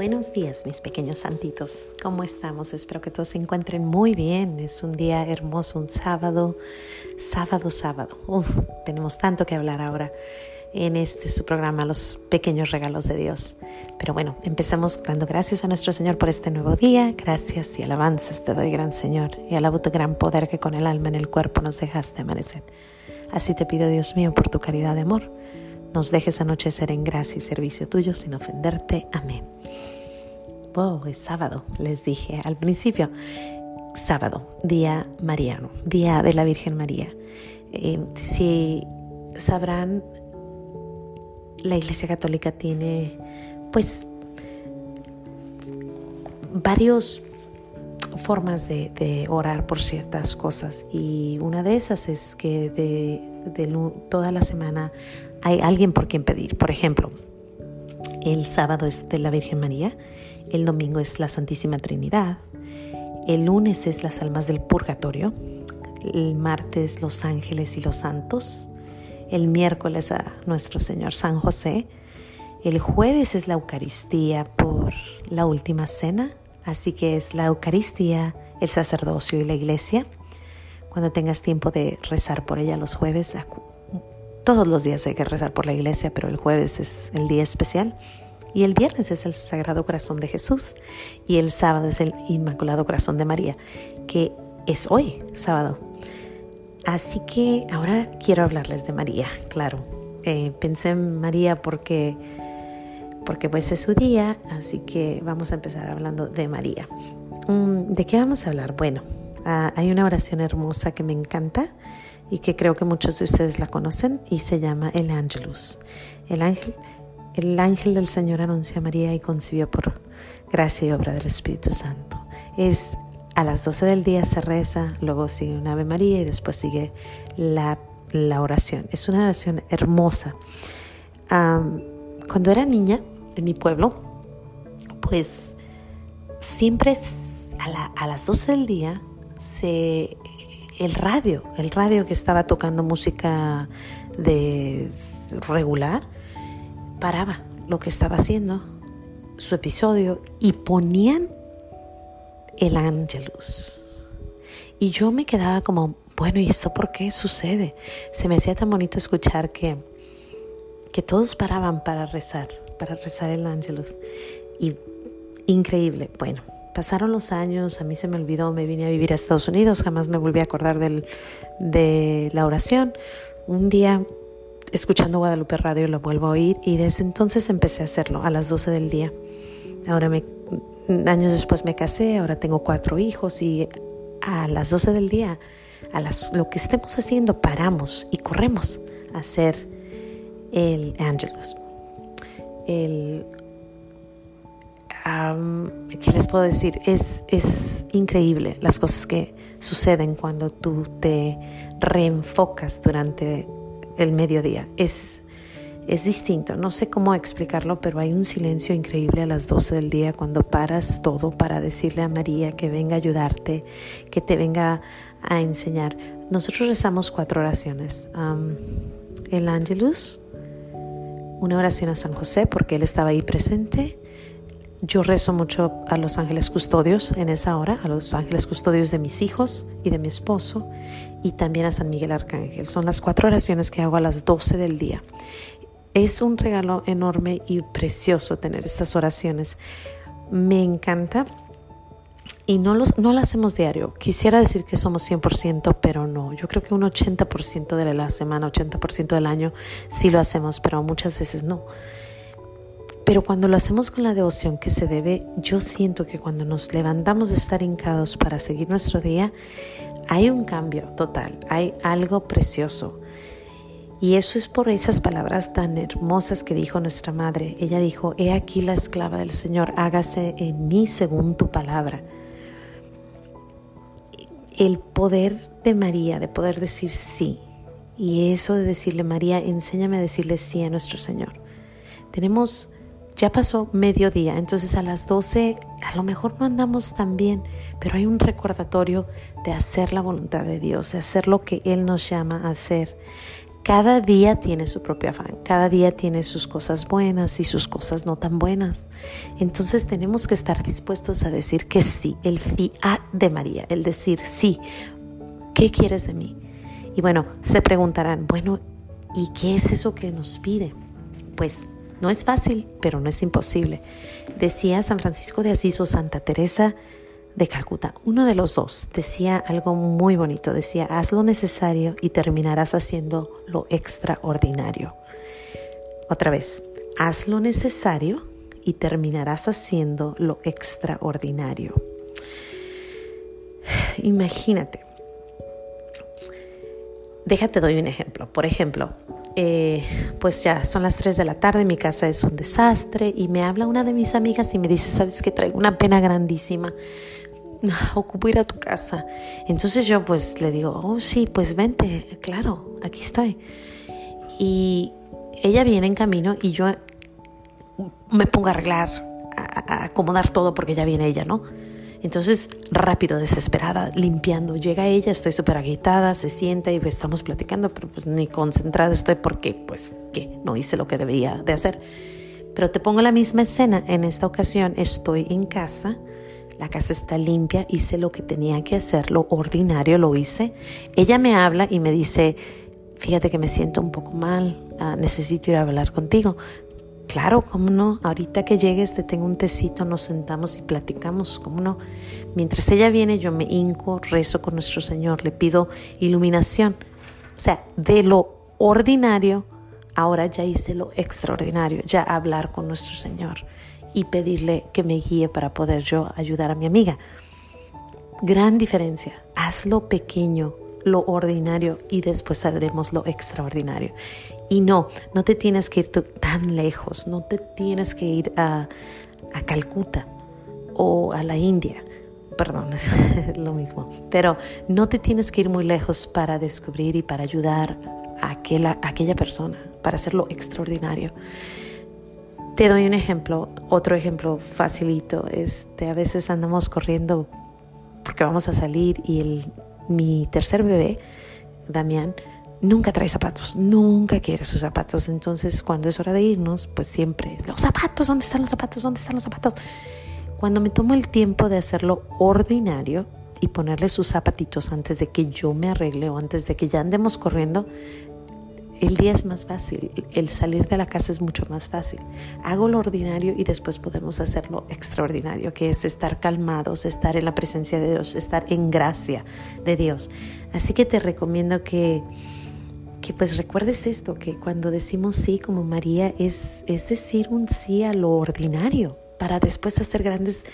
Buenos días, mis pequeños santitos. ¿Cómo estamos? Espero que todos se encuentren muy bien. Es un día hermoso, un sábado, sábado, sábado. Tenemos tanto que hablar ahora en este su programa, Los Pequeños Regalos de Dios. Pero bueno, empezamos dando gracias a nuestro Señor por este nuevo día. Gracias y alabanzas te doy, gran Señor, y alabo tu gran poder que con el alma en el cuerpo nos dejaste amanecer. Así te pido, Dios mío, por tu caridad de amor nos dejes anochecer en gracia y servicio tuyo sin ofenderte. Amén. Wow, es sábado, les dije al principio. Sábado, día mariano, día de la Virgen María. Eh, si sabrán, la Iglesia Católica tiene pues varios formas de, orar por ciertas cosas y una de esas es que de, de toda la semana hay alguien por quien pedir. Por ejemplo, el sábado es de la Virgen María, el domingo es la Santísima Trinidad, el lunes es las almas del purgatorio, el martes los ángeles y los santos, el miércoles a nuestro Señor San José, el jueves es la Eucaristía por la última cena, así que es la Eucaristía, el sacerdocio y la iglesia. Cuando tengas tiempo de rezar por ella los jueves, todos los días hay que rezar por la iglesia, pero el jueves es el día especial. Y el viernes es el Sagrado Corazón de Jesús. Y el sábado es el Inmaculado Corazón de María, que es hoy, sábado. Así que ahora quiero hablarles de María, claro. Eh, pensé en María porque, porque pues es su día, así que vamos a empezar hablando de María. Mm, ¿De qué vamos a hablar? Bueno, ah, hay una oración hermosa que me encanta y que creo que muchos de ustedes la conocen y se llama el Angelus. El ángel, el ángel del Señor anunció a María y concibió por gracia y obra del Espíritu Santo. Es a las 12 del día se reza, luego sigue un Ave María y después sigue la, la oración. Es una oración hermosa. cuando era niña en mi pueblo, pues siempre a, a las 12 del día se el radio, el radio que estaba tocando música de regular, paraba lo que estaba haciendo, su episodio, y ponían el Angelus. Y yo me quedaba como, bueno, ¿y esto por qué sucede? Se me hacía tan bonito escuchar que, que todos paraban para rezar, para rezar el Angelus. Y increíble, bueno, Pasaron los años, a mí se me olvidó, me vine a vivir a Estados Unidos, jamás me volví a acordar del, de la oración. Un día, escuchando Guadalupe Radio, lo vuelvo a oír y desde entonces empecé a hacerlo a las 12 del día. Ahora me, años después me casé, ahora tengo cuatro hijos y a las 12 del día, a las, lo que estemos haciendo, paramos y corremos a hacer el Angelus. El ¿qué les puedo decir? Es, es increíble las cosas que suceden cuando tú te reenfocas durante el mediodía. Es, es distinto, no sé cómo explicarlo, pero hay un silencio increíble a las 12 del día cuando paras todo para decirle a María que venga a ayudarte, que te venga a enseñar. Nosotros rezamos cuatro oraciones. el Angelus, una oración a San José porque él estaba ahí presente, yo rezo mucho a los ángeles custodios en esa hora, a los ángeles custodios de mis hijos y de mi esposo, y también a San Miguel Arcángel. Son las cuatro oraciones que hago a las 12 del día. Es un regalo enorme y precioso tener estas oraciones. Me encanta y no, los, no lo hacemos diario. Quisiera decir que somos 100%, pero no. Yo creo que un 80% de la semana, 80% del año sí lo hacemos, pero muchas veces no. Pero cuando lo hacemos con la devoción que se debe, yo siento que cuando nos levantamos de estar hincados para seguir nuestro día, hay un cambio total, hay algo precioso. Y eso es por esas palabras tan hermosas que dijo nuestra madre. Ella dijo, he aquí la esclava del Señor, hágase en mí según tu palabra. El poder de María, de poder decir sí. Y eso de decirle, María, enséñame a decirle sí a nuestro Señor. Tenemos ya pasó mediodía, entonces a las 12 a lo mejor no andamos tan bien, pero hay un recordatorio de hacer la voluntad de Dios, de hacer lo que Él nos llama a hacer. Cada día tiene su propio afán, cada día tiene sus cosas buenas y sus cosas no tan buenas. Entonces tenemos que estar dispuestos a decir que sí, el fiat de María, el decir sí, ¿qué quieres de mí? Y bueno, se preguntarán, bueno, ¿y qué es eso que nos pide? Pues no es fácil, pero no es imposible. Decía San Francisco de Asís o Santa Teresa de Calcuta, uno de los dos, decía algo muy bonito, decía, haz lo necesario y terminarás haciendo lo extraordinario. Otra vez, haz lo necesario y terminarás haciendo lo extraordinario. Imagínate. Déjate doy un ejemplo. Por ejemplo, eh, pues ya son las 3 de la tarde, mi casa es un desastre y me habla una de mis amigas y me dice, sabes que traigo una pena grandísima, ocupo ir a tu casa. Entonces yo pues le digo, oh sí, pues vente, claro, aquí estoy. Y ella viene en camino y yo me pongo a arreglar, a, acomodar todo porque ya viene ella, ¿no? Entonces, rápido, desesperada, limpiando, llega ella, estoy súper agitada, se sienta y estamos platicando, pero pues ni concentrada estoy porque, pues, que no hice lo que debía de hacer. Pero te pongo la misma escena, en esta ocasión estoy en casa, la casa está limpia, hice lo que tenía que hacer, lo ordinario lo hice. Ella me habla y me dice, fíjate que me siento un poco mal, ah, necesito ir a hablar contigo. Claro, cómo no, ahorita que llegues te tengo un tecito, nos sentamos y platicamos, cómo no. Mientras ella viene yo me hinco, rezo con nuestro Señor, le pido iluminación. O sea, de lo ordinario, ahora ya hice lo extraordinario, ya hablar con nuestro Señor y pedirle que me guíe para poder yo ayudar a mi amiga. Gran diferencia, hazlo pequeño, lo ordinario y después haremos lo extraordinario. Y no, no te tienes que ir tan lejos, no te tienes que ir a, a Calcuta o a la India. Perdón, es lo mismo. Pero no te tienes que ir muy lejos para descubrir y para ayudar a aquella, a aquella persona, para hacerlo extraordinario. Te doy un ejemplo, otro ejemplo facilito. Este, a veces andamos corriendo porque vamos a salir y el, mi tercer bebé, Damián, nunca trae zapatos, nunca quiere sus zapatos. Entonces, cuando es hora de irnos, pues siempre, los zapatos, ¿dónde están los zapatos? ¿Dónde están los zapatos? Cuando me tomo el tiempo de hacerlo ordinario y ponerle sus zapatitos antes de que yo me arregle o antes de que ya andemos corriendo, el día es más fácil, el salir de la casa es mucho más fácil. Hago lo ordinario y después podemos hacer lo extraordinario, que es estar calmados, estar en la presencia de Dios, estar en gracia de Dios. Así que te recomiendo que, que pues recuerdes esto, que cuando decimos sí como María es, es decir un sí a lo ordinario para después hacer grandes,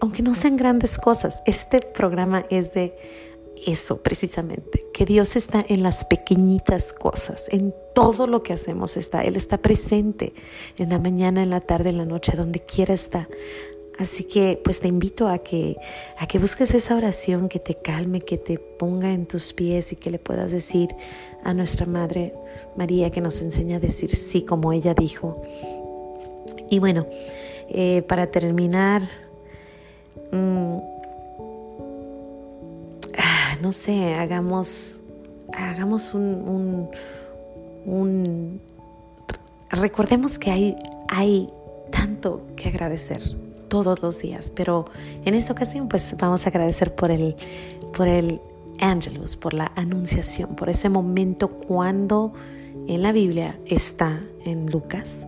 aunque no sean grandes cosas. Este programa es de eso precisamente, que Dios está en las pequeñitas cosas, en todo lo que hacemos está. Él está presente en la mañana, en la tarde, en la noche, donde quiera está. Así que pues te invito a que, a que busques esa oración que te calme, que te ponga en tus pies y que le puedas decir a nuestra Madre María que nos enseña a decir sí como ella dijo. Y bueno, eh, para terminar, mm, no sé, hagamos, hagamos un, un, recordemos que hay, hay tanto que agradecer todos los días, pero en esta ocasión pues vamos a agradecer por el, por el Angelus, por la anunciación, por ese momento cuando en la Biblia está en Lucas,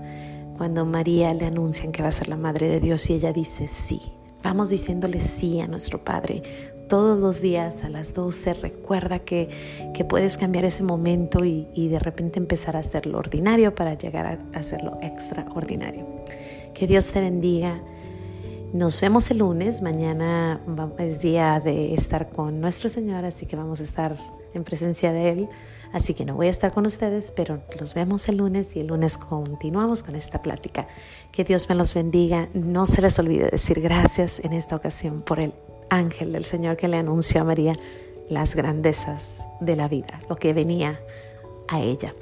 cuando María le anuncian que va a ser la Madre de Dios y ella dice sí. Vamos diciéndole sí a nuestro Padre todos los días a las 12, recuerda que, que puedes cambiar ese momento y, de repente empezar a hacer lo ordinario para llegar a hacerlo extraordinario. Que Dios te bendiga. Nos vemos el lunes. Mañana es día de estar con nuestro Señor, así que vamos a estar en presencia de Él. Así que no voy a estar con ustedes, pero los vemos el lunes y el lunes continuamos con esta plática. Que Dios me los bendiga. No se les olvide decir gracias en esta ocasión por el ángel del Señor que le anunció a María las grandezas de la vida, lo que venía a ella.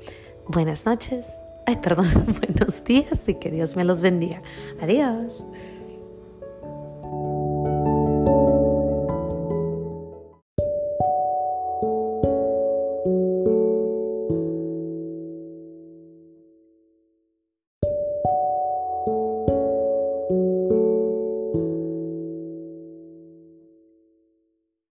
Buenas noches, ay, perdón, buenos días y que Dios me los bendiga. Adiós.